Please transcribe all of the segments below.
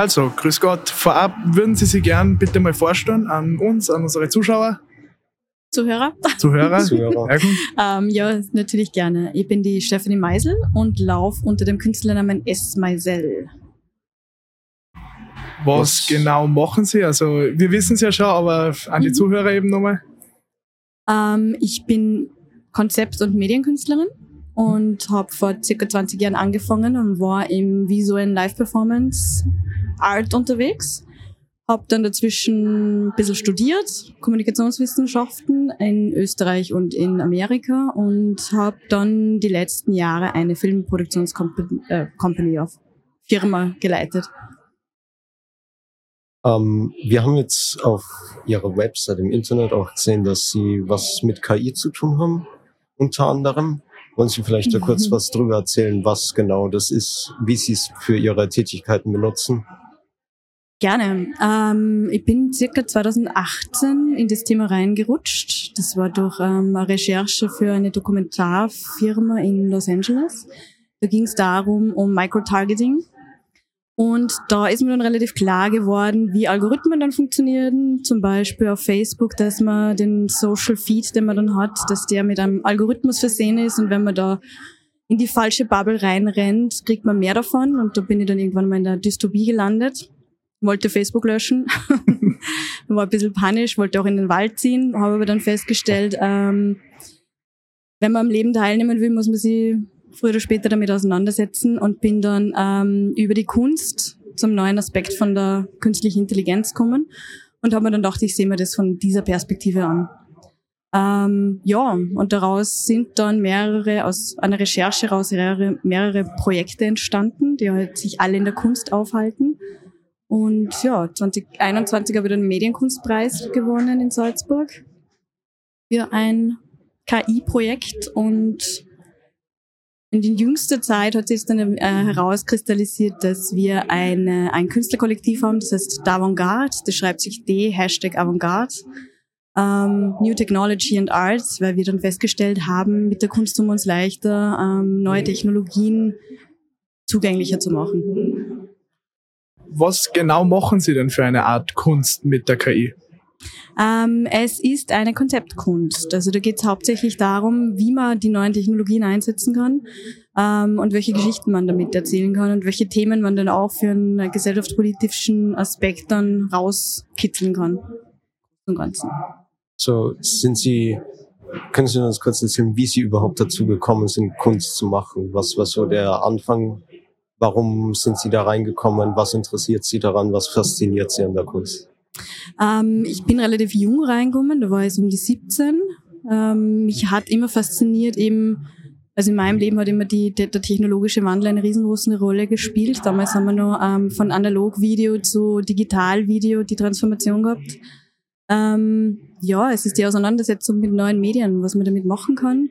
Also, grüß Gott. Vorab würden Sie sich gern bitte mal vorstellen an uns, an unsere Zuschauer? Zuhörer? Zuhörer? Zuhörer. Ja, Ähm, ja, natürlich gerne. Ich bin die Stephanie Meisel und laufe unter dem Künstlernamen S. Meisel. Was Was- genau machen Sie? Also, wir wissen es ja schon, aber an die Mhm. Zuhörer eben nochmal. Ähm, ich bin Konzept- und Medienkünstlerin und habe vor circa 20 Jahren angefangen und war im visuellen Live-Performance Art unterwegs. Habe dann dazwischen ein bisschen studiert, Kommunikationswissenschaften in Österreich und in Amerika und habe dann die letzten Jahre eine Filmproduktionscompany, äh, Company auf Firma geleitet. Ähm, wir haben jetzt auf Ihrer Website im Internet auch gesehen, dass Sie was mit KI zu tun haben, unter anderem. Wollen Sie vielleicht da kurz was drüber erzählen, was genau das ist, wie Sie es für Ihre Tätigkeiten benutzen? Gerne. Ähm, ich bin circa 2018 in das Thema reingerutscht. Das war durch ähm, eine Recherche für eine Dokumentarfirma in Los Angeles. Da ging es darum, um Microtargeting. Und da ist mir dann relativ klar geworden, wie Algorithmen dann funktionieren. Zum Beispiel auf Facebook, dass man den Social Feed, den man dann hat, dass der mit einem Algorithmus versehen ist. Und wenn man da in die falsche Bubble reinrennt, kriegt man mehr davon. Und da bin ich dann irgendwann mal in der Dystopie gelandet wollte Facebook löschen, war ein bisschen panisch, wollte auch in den Wald ziehen, habe aber dann festgestellt, ähm, wenn man am Leben teilnehmen will, muss man sich früher oder später damit auseinandersetzen und bin dann ähm, über die Kunst zum neuen Aspekt von der künstlichen Intelligenz gekommen und habe mir dann gedacht, ich sehe mir das von dieser Perspektive an. Ähm, ja, und daraus sind dann mehrere, aus einer Recherche raus mehrere, mehrere Projekte entstanden, die halt sich alle in der Kunst aufhalten. Und ja, 2021 habe ich den Medienkunstpreis gewonnen in Salzburg für ein KI-Projekt und in der jüngsten Zeit hat sich dann äh, herauskristallisiert, dass wir eine, ein Künstlerkollektiv haben, das heißt D'Avantgarde, das schreibt sich D, Hashtag Avantgarde, ähm, New Technology and Arts, weil wir dann festgestellt haben, mit der Kunst tun wir uns leichter, ähm, neue Technologien zugänglicher zu machen. Was genau machen Sie denn für eine Art Kunst mit der KI? Ähm, es ist eine Konzeptkunst. Also da geht es hauptsächlich darum, wie man die neuen Technologien einsetzen kann ähm, und welche Geschichten man damit erzählen kann und welche Themen man dann auch für einen gesellschaftspolitischen Aspekt dann rauskitzeln kann. Zum Ganzen. So, sind Sie, können Sie uns kurz erzählen, wie Sie überhaupt dazu gekommen sind, Kunst zu machen? Was war so der Anfang? Warum sind Sie da reingekommen? Was interessiert Sie daran? Was fasziniert Sie an der Kunst? Ähm, ich bin relativ jung reingekommen, da war ich um die 17. Ähm, mich hat immer fasziniert eben, also in meinem Leben hat immer die, der, der technologische Wandel eine riesengroße Rolle gespielt. Damals haben wir noch ähm, von Analogvideo zu Digitalvideo die Transformation gehabt. Ähm, ja, es ist die Auseinandersetzung mit neuen Medien, was man damit machen kann.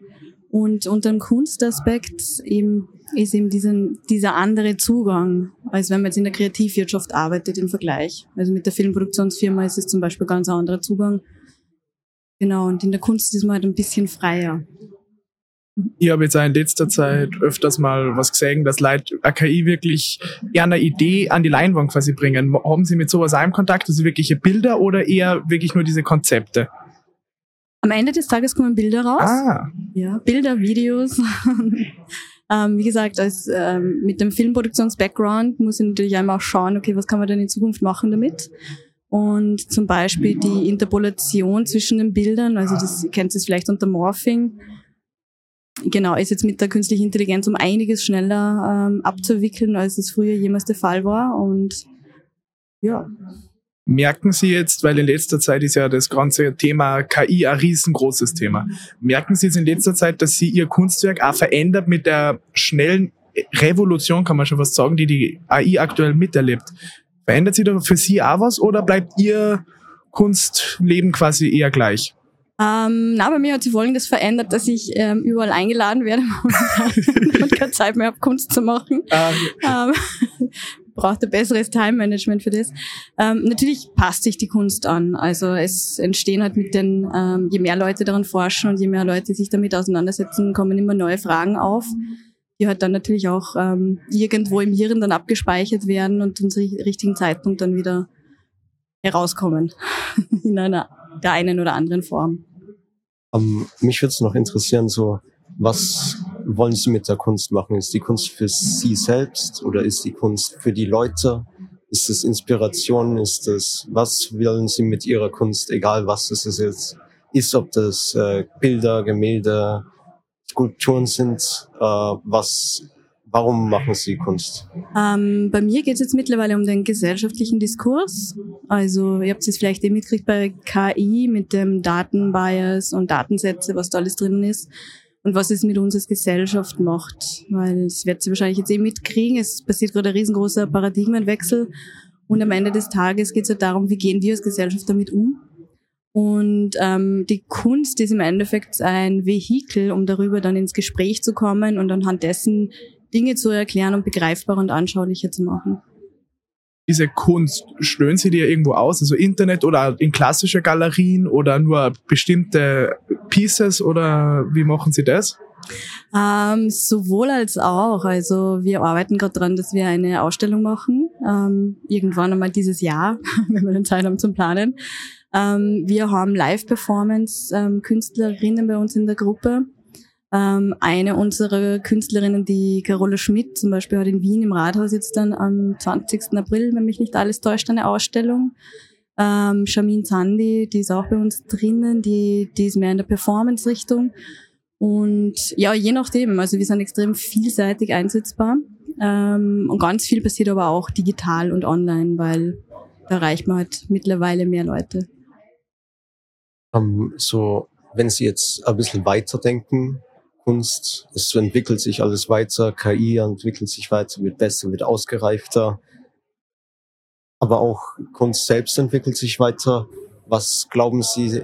Und unter dem Kunstaspekt eben ist eben diesen, dieser andere Zugang, als wenn man jetzt in der Kreativwirtschaft arbeitet im Vergleich. Also mit der Filmproduktionsfirma ist es zum Beispiel ganz ein anderer Zugang. Genau, und in der Kunst ist man halt ein bisschen freier. Ich habe jetzt auch in letzter Zeit öfters mal was gesehen, dass Leute eine KI wirklich eher eine Idee an die Leinwand quasi bringen. Haben Sie mit sowas auch Kontakt, also wirkliche Bilder oder eher wirklich nur diese Konzepte? Am Ende des Tages kommen Bilder raus. Ah, Ja, Bilder, Videos. ähm, wie gesagt, als, ähm, mit dem Filmproduktions-Background muss ich natürlich einmal auch schauen, okay, was kann man denn in Zukunft machen damit? Und zum Beispiel die Interpolation zwischen den Bildern, also das ihr kennt es vielleicht unter Morphing. Genau, ist jetzt mit der künstlichen Intelligenz um einiges schneller ähm, abzuwickeln, als es früher jemals der Fall war. Und ja, merken Sie jetzt, weil in letzter Zeit ist ja das ganze Thema KI ein riesengroßes Thema. Merken Sie jetzt in letzter Zeit, dass Sie Ihr Kunstwerk auch verändert mit der schnellen Revolution, kann man schon fast sagen, die die AI aktuell miterlebt? Verändert sich da für Sie auch was oder bleibt Ihr Kunstleben quasi eher gleich? Ähm, na, bei mir hat sich folgendes verändert, dass ich ähm, überall eingeladen werde und keine Zeit mehr habe, Kunst zu machen. Ähm, braucht ein besseres Time-Management für das. Ähm, natürlich passt sich die Kunst an. Also es entstehen halt mit den, ähm, je mehr Leute daran forschen und je mehr Leute sich damit auseinandersetzen, kommen immer neue Fragen auf, die halt dann natürlich auch ähm, irgendwo im Hirn dann abgespeichert werden und zum richtigen Zeitpunkt dann wieder herauskommen in einer der einen oder anderen Form. Um, ähm, mich würde es noch interessieren, so was wollen Sie mit der Kunst machen? Ist die Kunst für Sie selbst oder ist die Kunst für die Leute? Ist es Inspiration? Ist es, was wollen Sie mit Ihrer Kunst, egal was es jetzt ist, ob das äh, Bilder, Gemälde, Skulpturen sind, äh, was, warum machen Sie Kunst? Ähm, bei mir geht es jetzt mittlerweile um den gesellschaftlichen Diskurs. Also ihr habt es vielleicht eh mitgekriegt bei KI mit dem Datenbias und Datensätze, was da alles drin ist und was es mit uns als Gesellschaft macht. Weil es wird sie wahrscheinlich jetzt eh mitkriegen, es passiert gerade ein riesengroßer Paradigmenwechsel und am Ende des Tages geht es halt darum, wie gehen wir als Gesellschaft damit um. Und ähm, die Kunst ist im Endeffekt ein Vehikel, um darüber dann ins Gespräch zu kommen und anhand dessen Dinge zu erklären und begreifbarer und anschaulicher zu machen. Diese Kunst, stöhnen Sie die irgendwo aus? Also Internet oder in klassische Galerien oder nur bestimmte Pieces oder wie machen Sie das? Ähm, sowohl als auch. Also wir arbeiten gerade dran, dass wir eine Ausstellung machen. Ähm, irgendwann einmal dieses Jahr, wenn wir dann Zeit haben zum Planen. Ähm, wir haben Live-Performance-Künstlerinnen ähm, bei uns in der Gruppe. Ähm, eine unserer Künstlerinnen, die Carola Schmidt zum Beispiel, hat in Wien im Rathaus jetzt dann am 20. April, wenn mich nicht alles täuscht, eine Ausstellung. Ähm, Shamin Zandi, die ist auch bei uns drinnen, die, die ist mehr in der Performance-Richtung. Und ja, je nachdem, also wir sind extrem vielseitig einsetzbar. Ähm, und ganz viel passiert aber auch digital und online, weil da erreicht man halt mittlerweile mehr Leute. Um, so, wenn Sie jetzt ein bisschen weiterdenken, Kunst, es entwickelt sich alles weiter, KI entwickelt sich weiter, wird besser, wird ausgereifter. Aber auch Kunst selbst entwickelt sich weiter. Was glauben Sie,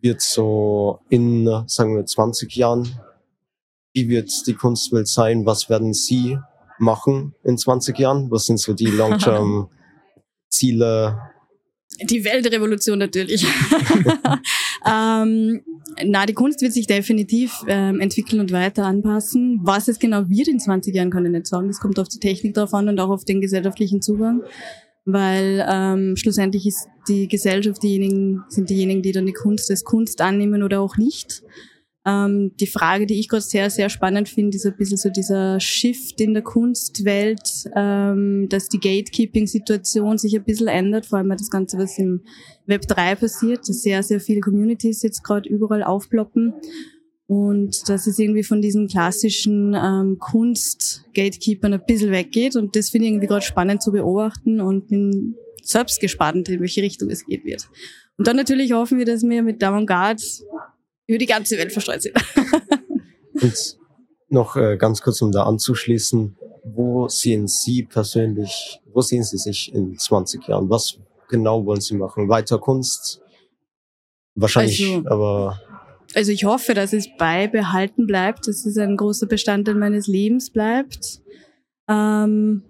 wird so in, sagen wir, 20 Jahren, wie wird die Kunstwelt sein? Was werden Sie machen in 20 Jahren? Was sind so die Long-Term Ziele die Weltrevolution natürlich. ähm, na, die Kunst wird sich definitiv ähm, entwickeln und weiter anpassen. Was es genau wird in 20 Jahren, kann ich nicht sagen. Das kommt auf die Technik drauf an und auch auf den gesellschaftlichen Zugang. Weil ähm, schlussendlich ist die Gesellschaft diejenigen, sind diejenigen, die dann die Kunst als Kunst annehmen oder auch nicht. Ähm, die Frage, die ich gerade sehr, sehr spannend finde, ist ein bisschen so dieser Shift in der Kunstwelt, ähm, dass die Gatekeeping-Situation sich ein bisschen ändert, vor allem das Ganze, was im Web 3 passiert, dass sehr, sehr viele Communities jetzt gerade überall aufploppen. Und dass es irgendwie von diesen klassischen ähm, Kunst-Gatekeepern ein bisschen weggeht. Und das finde ich irgendwie gerade spannend zu beobachten und bin selbst gespannt, in welche Richtung es geht wird. Und dann natürlich hoffen wir, dass wir mit Avantgarde über die ganze Welt verstreut sind. Und noch äh, ganz kurz, um da anzuschließen, wo sehen Sie persönlich, wo sehen Sie sich in 20 Jahren? Was genau wollen Sie machen? Weiter Kunst? Wahrscheinlich, also, aber. Also ich hoffe, dass es beibehalten bleibt, dass es ein großer Bestandteil meines Lebens bleibt. Ähm,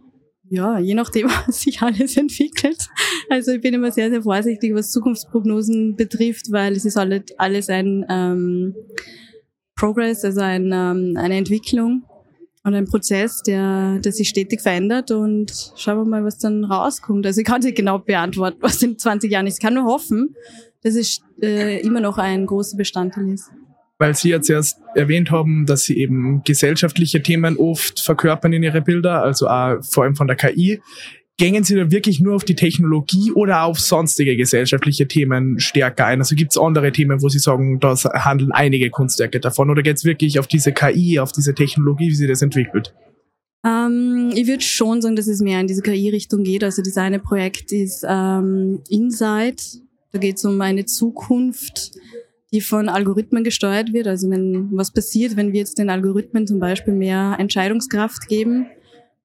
ja, je nachdem, was sich alles entwickelt. Also ich bin immer sehr, sehr vorsichtig, was Zukunftsprognosen betrifft, weil es ist alles ein ähm, Progress, also ein, ähm, eine Entwicklung und ein Prozess, der, der sich stetig verändert und schauen wir mal, was dann rauskommt. Also ich kann nicht genau beantworten, was in 20 Jahren ist. Ich kann nur hoffen, dass es äh, immer noch ein großer Bestandteil ist weil Sie jetzt erst erwähnt haben, dass Sie eben gesellschaftliche Themen oft verkörpern in Ihre Bilder, also auch vor allem von der KI. Gängen Sie da wirklich nur auf die Technologie oder auf sonstige gesellschaftliche Themen stärker ein? Also gibt es andere Themen, wo Sie sagen, da handeln einige Kunstwerke davon? Oder geht es wirklich auf diese KI, auf diese Technologie, wie sie das entwickelt? Ähm, ich würde schon sagen, dass es mehr in diese KI-Richtung geht. Also das eine Projekt ist ähm, Insight. Da geht es um eine Zukunft, die von Algorithmen gesteuert wird. Also wenn was passiert, wenn wir jetzt den Algorithmen zum Beispiel mehr Entscheidungskraft geben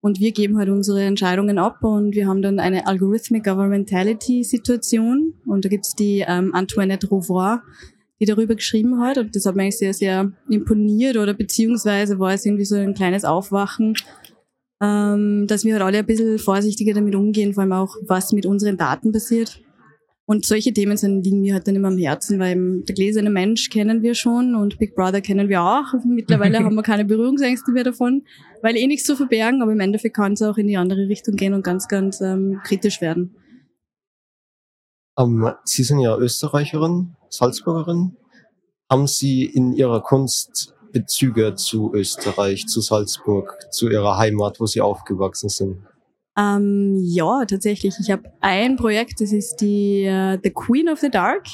und wir geben halt unsere Entscheidungen ab und wir haben dann eine Algorithmic Governmentality Situation und da gibt's die ähm, Antoinette Rouvois, die darüber geschrieben hat und das hat mich sehr, sehr imponiert oder beziehungsweise war es irgendwie so ein kleines Aufwachen, ähm, dass wir halt alle ein bisschen vorsichtiger damit umgehen, vor allem auch was mit unseren Daten passiert Und solche Themen sind, liegen mir halt dann immer am Herzen, weil der gläserne Mensch kennen wir schon und Big Brother kennen wir auch. Mittlerweile haben wir keine Berührungsängste mehr davon, weil eh nichts zu verbergen, aber im Endeffekt kann es auch in die andere Richtung gehen und ganz, ganz ähm, kritisch werden. Um, ähm, Sie sind ja Österreicherin, Salzburgerin. Haben Sie in Ihrer Kunst Bezüge zu Österreich, zu Salzburg, zu Ihrer Heimat, wo Sie aufgewachsen sind? Ähm, ja, tatsächlich. Ich habe ein Projekt, das ist die uh, The Queen of the Dark.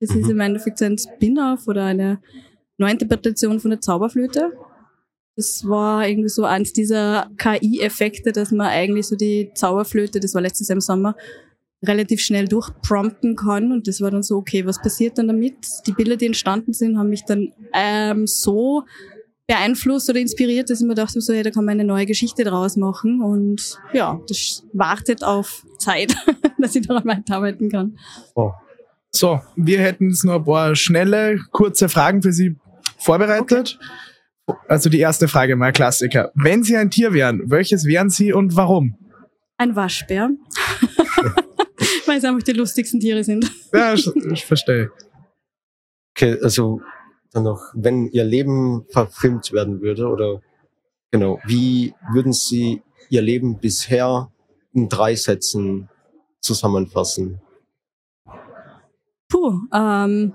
Das mhm. ist im Endeffekt ein Spin-off oder eine Neuinterpretation von der Zauberflöte. Das war irgendwie so eins dieser KI-Effekte, dass man eigentlich so die Zauberflöte, das war letztes Jahr im Sommer, relativ schnell durchprompten kann. Und das war dann so, okay, was passiert dann damit? Die Bilder, die entstanden sind, haben mich dann ähm, so beeinflusst oder inspiriert, dass ich mir dachte, so, hey, da kann man eine neue Geschichte draus machen. Und ja, das wartet auf Zeit, dass ich daran weiterarbeiten kann. Oh. So, wir hätten jetzt noch ein paar schnelle, kurze Fragen für Sie vorbereitet. Okay. Also die erste Frage mal Klassiker. Wenn Sie ein Tier wären, welches wären Sie und warum? Ein Waschbär. Weil es einfach die lustigsten Tiere sind. Ja, ich, ich verstehe. Okay, also dann noch, wenn Ihr Leben verfilmt werden würde oder genau, wie würden Sie Ihr Leben bisher in drei Sätzen zusammenfassen? Puh, ähm.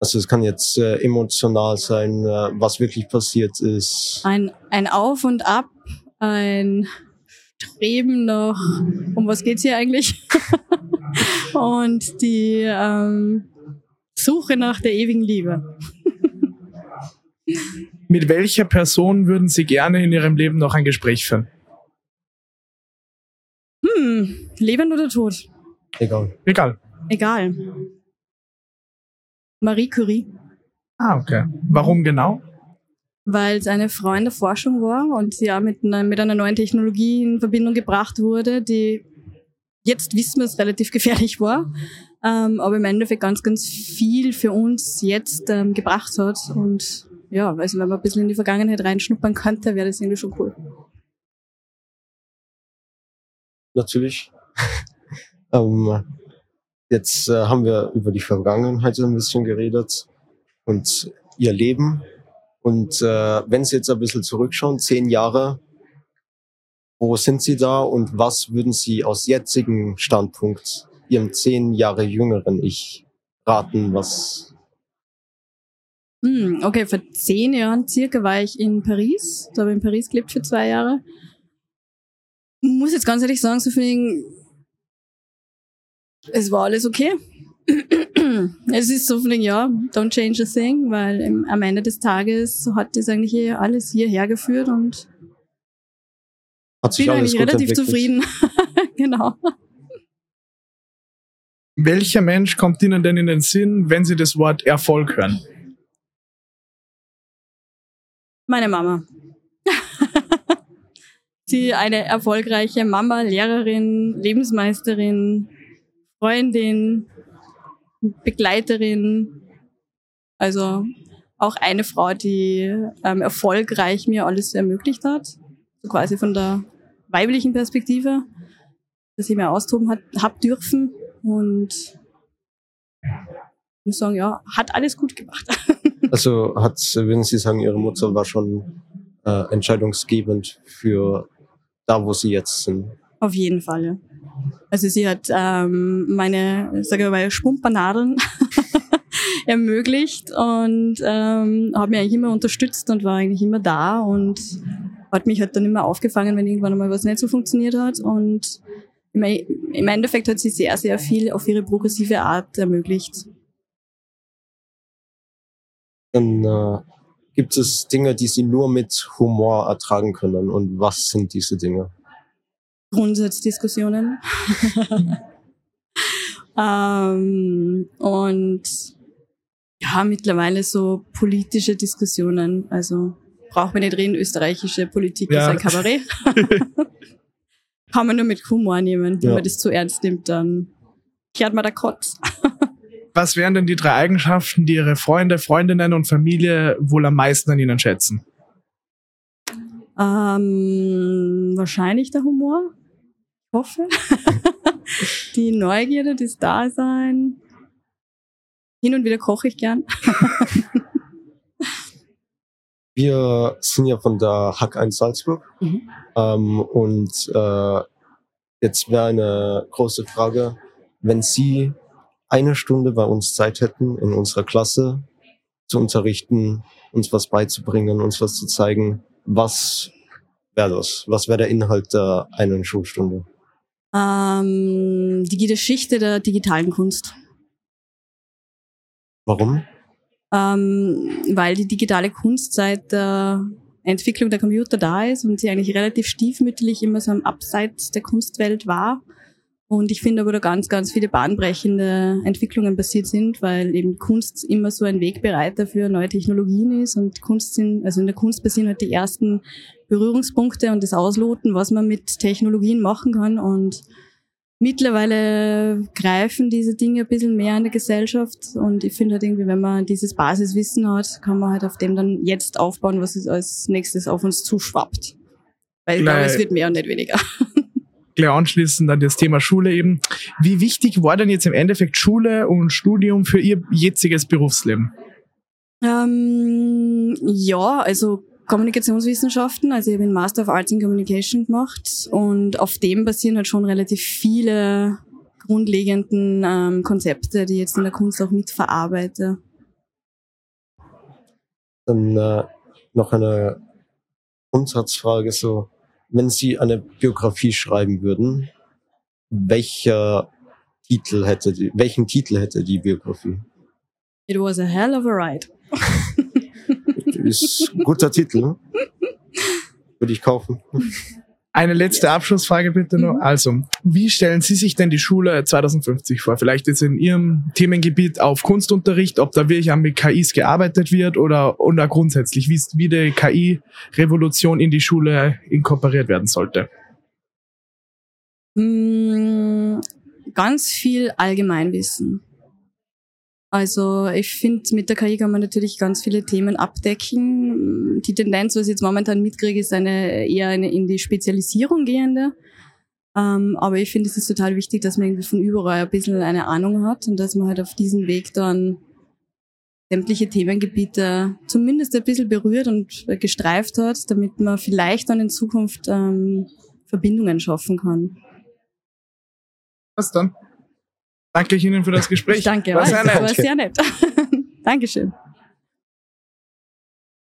Also es kann jetzt äh, emotional sein, äh, was wirklich passiert ist. Ein, ein Auf und Ab, ein Streben nach, um was geht's hier eigentlich? und die ähm, Suche nach der ewigen Liebe. Mit welcher Person würden Sie gerne in Ihrem Leben noch ein Gespräch führen? Hm, lebend oder tot? Egal. Egal. Egal. Marie Curie. Ah, okay. Warum genau? Weil es eine Frau in der Forschung war und sie ja mit einer, mit einer neuen Technologie in Verbindung gebracht wurde, die jetzt wissen wir es relativ gefährlich war, ähm, aber im Endeffekt ganz, ganz viel für uns jetzt ähm, gebracht hat. Und ja, also wenn man ein bisschen in die Vergangenheit reinschnuppern könnte, wäre das irgendwie schon cool. Natürlich. ähm, jetzt äh, haben wir über die Vergangenheit ein bisschen geredet und ihr Leben. Und äh, wenn Sie jetzt ein bisschen zurückschauen, zehn Jahre, wo sind Sie da und was würden Sie aus jetzigem Standpunkt Ihrem zehn Jahre jüngeren Ich raten, was? Hm, okay, vor zehn Jahren circa war ich in Paris. Da habe ich in Paris gelebt für zwei Jahre. Muss jetzt ganz ehrlich sagen, so viel, es war alles okay. es ist so viel, ja, don't change a thing, weil im, am Ende des Tages hat das eigentlich alles hierher geführt und hat sich bin eigentlich relativ zufrieden. genau. Welcher Mensch kommt Ihnen denn in den Sinn, wenn Sie das Wort Erfolg hören? Meine Mama. Sie eine erfolgreiche Mama, Lehrerin, Lebensmeisterin, Freundin, Begleiterin. Also auch eine Frau, die ähm, erfolgreich mir alles ermöglicht hat. So quasi von der weiblichen Perspektive, dass ich mir austoben hat, hab dürfen und ich muss sagen, ja, hat alles gut gemacht. also hat, würden Sie sagen, Ihre Mutter war schon äh, entscheidungsgebend für da, wo Sie jetzt sind? Auf jeden Fall, ja. Also sie hat ähm, meine, sage ich mal, Schwumpernadeln ermöglicht und ähm, hat mich eigentlich immer unterstützt und war eigentlich immer da und hat mich halt dann immer aufgefangen, wenn irgendwann mal was nicht so funktioniert hat. Und im Endeffekt hat sie sehr, sehr viel auf ihre progressive Art ermöglicht. Dann äh, gibt es Dinge, die Sie nur mit Humor ertragen können. Und was sind diese Dinge? Grundsatzdiskussionen. ähm, und ja, mittlerweile so politische Diskussionen. Also braucht man nicht reden, österreichische Politik ja. ist ein Kabarett. Kann man nur mit Humor nehmen. Wenn ja. man das zu ernst nimmt, dann kehrt man der Kotz. Was wären denn die drei Eigenschaften, die Ihre Freunde, Freundinnen und Familie wohl am meisten an Ihnen schätzen? Ähm, wahrscheinlich der Humor. hoffe. die Neugierde, das Dasein. Hin und wieder koche ich gern. Wir sind ja von der Hack 1 Salzburg. Mhm. Ähm, und äh, jetzt wäre eine große Frage, wenn Sie eine Stunde bei uns Zeit hätten, in unserer Klasse zu unterrichten, uns was beizubringen, uns was zu zeigen, was wäre das? Was wäre der Inhalt der einen Schulstunde? Ähm, die Geschichte der digitalen Kunst. Warum? Ähm, weil die digitale Kunst seit der Entwicklung der Computer da ist und sie eigentlich relativ stiefmütterlich immer so am Abseits der Kunstwelt war. Und ich finde aber da ganz, ganz viele bahnbrechende Entwicklungen passiert sind, weil eben Kunst immer so ein Wegbereiter für neue Technologien ist und Kunst sind, also in der Kunst passieren halt die ersten Berührungspunkte und das Ausloten, was man mit Technologien machen kann und mittlerweile greifen diese Dinge ein bisschen mehr in der Gesellschaft und ich finde halt irgendwie, wenn man dieses Basiswissen hat, kann man halt auf dem dann jetzt aufbauen, was es als nächstes auf uns zuschwappt. Weil ich glaube, es wird mehr und nicht weniger. Gleich anschließend an das Thema Schule eben. Wie wichtig war denn jetzt im Endeffekt Schule und Studium für Ihr jetziges Berufsleben? Ähm, ja, also Kommunikationswissenschaften, also ich habe einen Master of Arts in Communication gemacht und auf dem basieren halt schon relativ viele grundlegenden ähm, Konzepte, die ich jetzt in der Kunst auch mitverarbeite. Dann äh, noch eine Grundsatzfrage so, wenn Sie eine Biografie schreiben würden, welcher Titel hätte die, welchen Titel hätte die Biografie? It was a hell of a ride. ist ein guter Titel. Würde ich kaufen. Eine letzte Abschlussfrage bitte noch. Mhm. Also, wie stellen Sie sich denn die Schule 2050 vor? Vielleicht jetzt in Ihrem Themengebiet auf Kunstunterricht, ob da wirklich mit KIs gearbeitet wird oder, oder grundsätzlich, wie, wie die KI-Revolution in die Schule inkorporiert werden sollte? Mm, ganz viel Allgemeinwissen. Also ich finde, mit der KI kann man natürlich ganz viele Themen abdecken. Die Tendenz, was ich jetzt momentan mitkriege, ist eine eher eine in die Spezialisierung gehende. Ähm, aber ich finde, es ist total wichtig, dass man irgendwie von überall ein bisschen eine Ahnung hat und dass man halt auf diesem Weg dann sämtliche Themengebiete zumindest ein bisschen berührt und gestreift hat, damit man vielleicht dann in Zukunft ähm, Verbindungen schaffen kann. Was dann? Danke ich Ihnen für das Gespräch. Danke, war, sehr nett. War sehr nett. Dankeschön.